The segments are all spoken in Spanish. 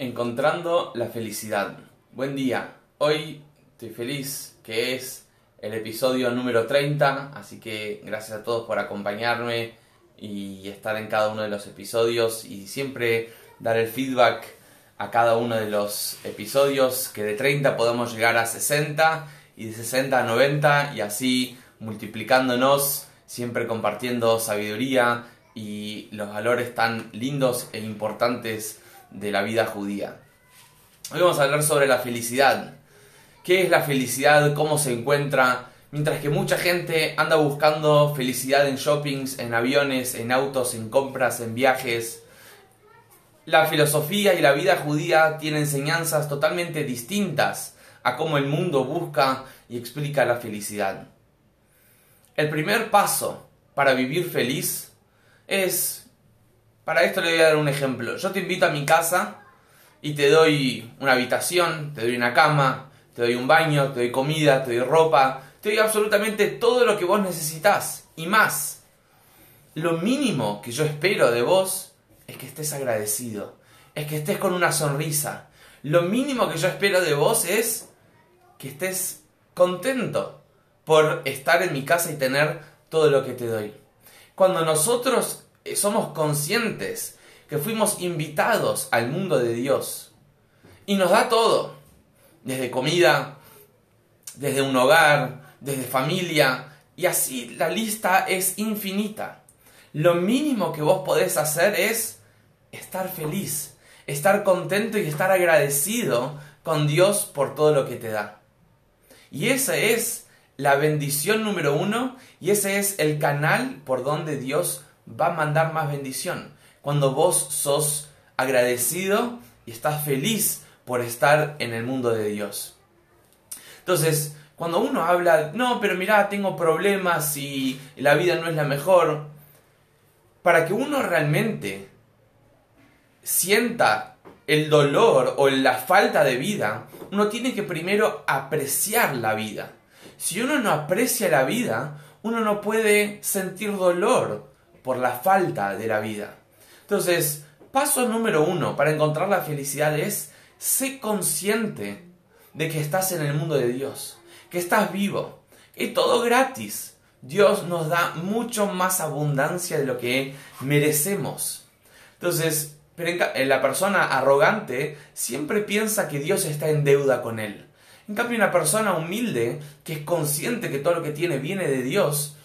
Encontrando la felicidad. Buen día. Hoy estoy feliz que es el episodio número 30, así que gracias a todos por acompañarme y estar en cada uno de los episodios y siempre dar el feedback a cada uno de los episodios, que de 30 podemos llegar a 60 y de 60 a 90 y así multiplicándonos, siempre compartiendo sabiduría y los valores tan lindos e importantes de la vida judía. Hoy vamos a hablar sobre la felicidad. ¿Qué es la felicidad? ¿Cómo se encuentra? Mientras que mucha gente anda buscando felicidad en shoppings, en aviones, en autos, en compras, en viajes, la filosofía y la vida judía tienen enseñanzas totalmente distintas a cómo el mundo busca y explica la felicidad. El primer paso para vivir feliz es para esto le voy a dar un ejemplo. Yo te invito a mi casa y te doy una habitación, te doy una cama, te doy un baño, te doy comida, te doy ropa, te doy absolutamente todo lo que vos necesitas y más. Lo mínimo que yo espero de vos es que estés agradecido, es que estés con una sonrisa. Lo mínimo que yo espero de vos es que estés contento por estar en mi casa y tener todo lo que te doy. Cuando nosotros somos conscientes que fuimos invitados al mundo de Dios. Y nos da todo, desde comida, desde un hogar, desde familia, y así la lista es infinita. Lo mínimo que vos podés hacer es estar feliz, estar contento y estar agradecido con Dios por todo lo que te da. Y esa es la bendición número uno y ese es el canal por donde Dios va a mandar más bendición. Cuando vos sos agradecido y estás feliz por estar en el mundo de Dios. Entonces, cuando uno habla, no, pero mira, tengo problemas y la vida no es la mejor, para que uno realmente sienta el dolor o la falta de vida, uno tiene que primero apreciar la vida. Si uno no aprecia la vida, uno no puede sentir dolor por la falta de la vida. Entonces, paso número uno para encontrar la felicidad es sé consciente de que estás en el mundo de Dios, que estás vivo, que todo gratis. Dios nos da mucho más abundancia de lo que merecemos. Entonces, la persona arrogante siempre piensa que Dios está en deuda con él. En cambio, una persona humilde que es consciente que todo lo que tiene viene de Dios,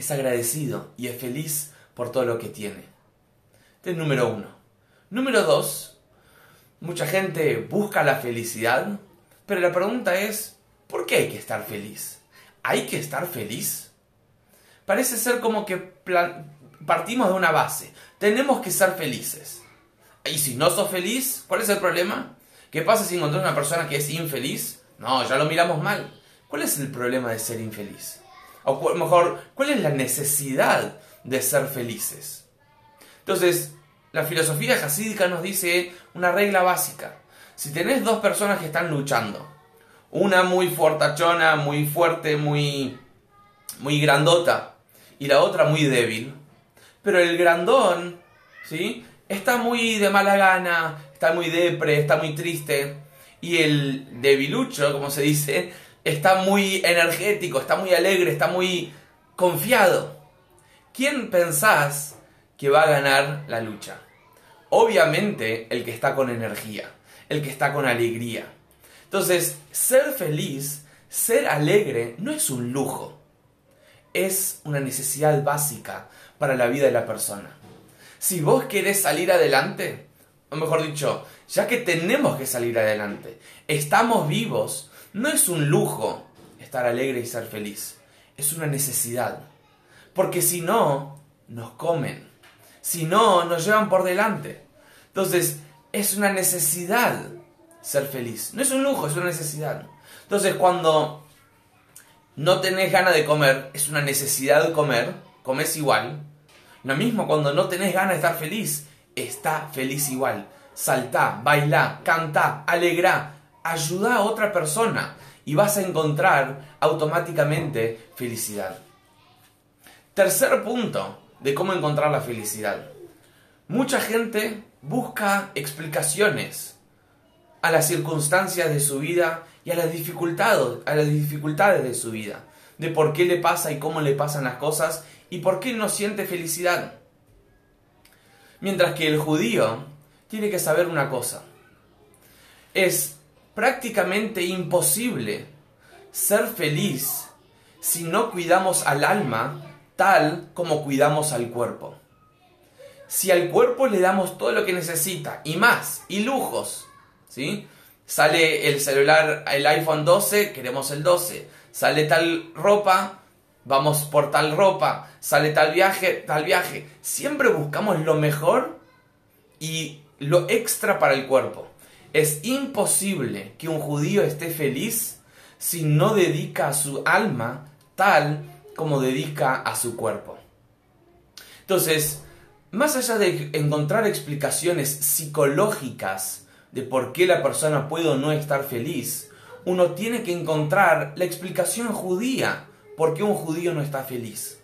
es agradecido y es feliz por todo lo que tiene. Este es número uno. Número dos, mucha gente busca la felicidad, pero la pregunta es, ¿por qué hay que estar feliz? ¿Hay que estar feliz? Parece ser como que partimos de una base. Tenemos que ser felices. Y si no sos feliz, ¿cuál es el problema? ¿Qué pasa si encontrás una persona que es infeliz? No, ya lo miramos mal. ¿Cuál es el problema de ser infeliz? O mejor, ¿cuál es la necesidad de ser felices? Entonces, la filosofía jasídica nos dice una regla básica. Si tenés dos personas que están luchando, una muy fortachona, muy fuerte, muy, muy grandota, y la otra muy débil, pero el grandón, ¿sí? Está muy de mala gana, está muy depre, está muy triste, y el debilucho, como se dice, está muy energético, está muy alegre, está muy confiado. ¿Quién pensás que va a ganar la lucha? Obviamente el que está con energía, el que está con alegría. Entonces, ser feliz, ser alegre, no es un lujo, es una necesidad básica para la vida de la persona. Si vos querés salir adelante, o mejor dicho, ya que tenemos que salir adelante, estamos vivos, no es un lujo estar alegre y ser feliz, es una necesidad. Porque si no, nos comen. Si no, nos llevan por delante. Entonces, es una necesidad ser feliz. No es un lujo, es una necesidad. Entonces, cuando no tenés ganas de comer, es una necesidad comer, comes igual. Lo mismo cuando no tenés ganas de estar feliz, está feliz igual. Saltá, bailá, cantá, alegrá, ayuda a otra persona y vas a encontrar automáticamente felicidad. Tercer punto de cómo encontrar la felicidad. Mucha gente busca explicaciones a las circunstancias de su vida y a las dificultades, a las dificultades de su vida, de por qué le pasa y cómo le pasan las cosas y por qué no siente felicidad. Mientras que el judío tiene que saber una cosa. Es prácticamente imposible ser feliz si no cuidamos al alma tal como cuidamos al cuerpo. Si al cuerpo le damos todo lo que necesita y más, y lujos, ¿sí? Sale el celular, el iPhone 12, queremos el 12. Sale tal ropa, vamos por tal ropa. Sale tal viaje, tal viaje. Siempre buscamos lo mejor y lo extra para el cuerpo. Es imposible que un judío esté feliz si no dedica a su alma tal como dedica a su cuerpo. Entonces, más allá de encontrar explicaciones psicológicas de por qué la persona puede o no estar feliz, uno tiene que encontrar la explicación judía por qué un judío no está feliz.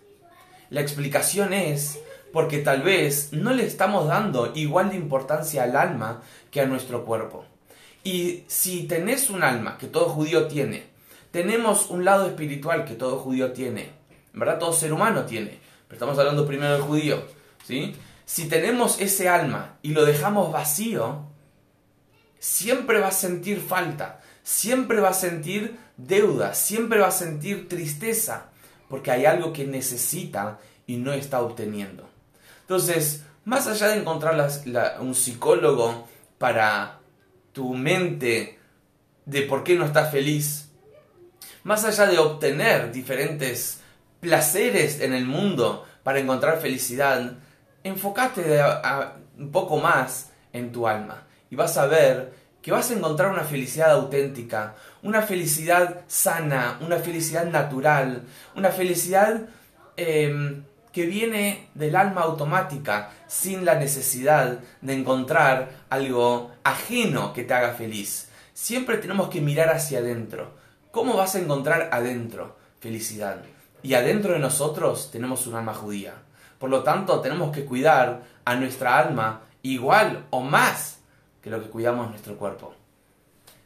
La explicación es porque tal vez no le estamos dando igual de importancia al alma a nuestro cuerpo. Y si tenés un alma que todo judío tiene, tenemos un lado espiritual que todo judío tiene, en verdad todo ser humano tiene, pero estamos hablando primero del judío, ¿sí? Si tenemos ese alma y lo dejamos vacío, siempre va a sentir falta, siempre va a sentir deuda, siempre va a sentir tristeza, porque hay algo que necesita y no está obteniendo. Entonces, más allá de encontrar un psicólogo para tu mente de por qué no estás feliz, más allá de obtener diferentes placeres en el mundo para encontrar felicidad, enfócate un poco más en tu alma y vas a ver que vas a encontrar una felicidad auténtica, una felicidad sana, una felicidad natural, una felicidad em, que viene del alma automática, sin la necesidad de encontrar algo ajeno que te haga feliz. Siempre tenemos que mirar hacia adentro. ¿Cómo vas a encontrar adentro felicidad? Y adentro de nosotros tenemos un alma judía. Por lo tanto, tenemos que cuidar a nuestra alma igual o más que lo que cuidamos nuestro cuerpo.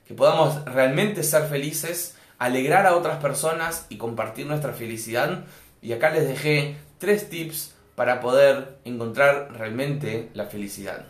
Que podamos realmente ser felices, alegrar a otras personas y compartir nuestra felicidad. Y acá les dejé tres tips para poder encontrar realmente la felicidad.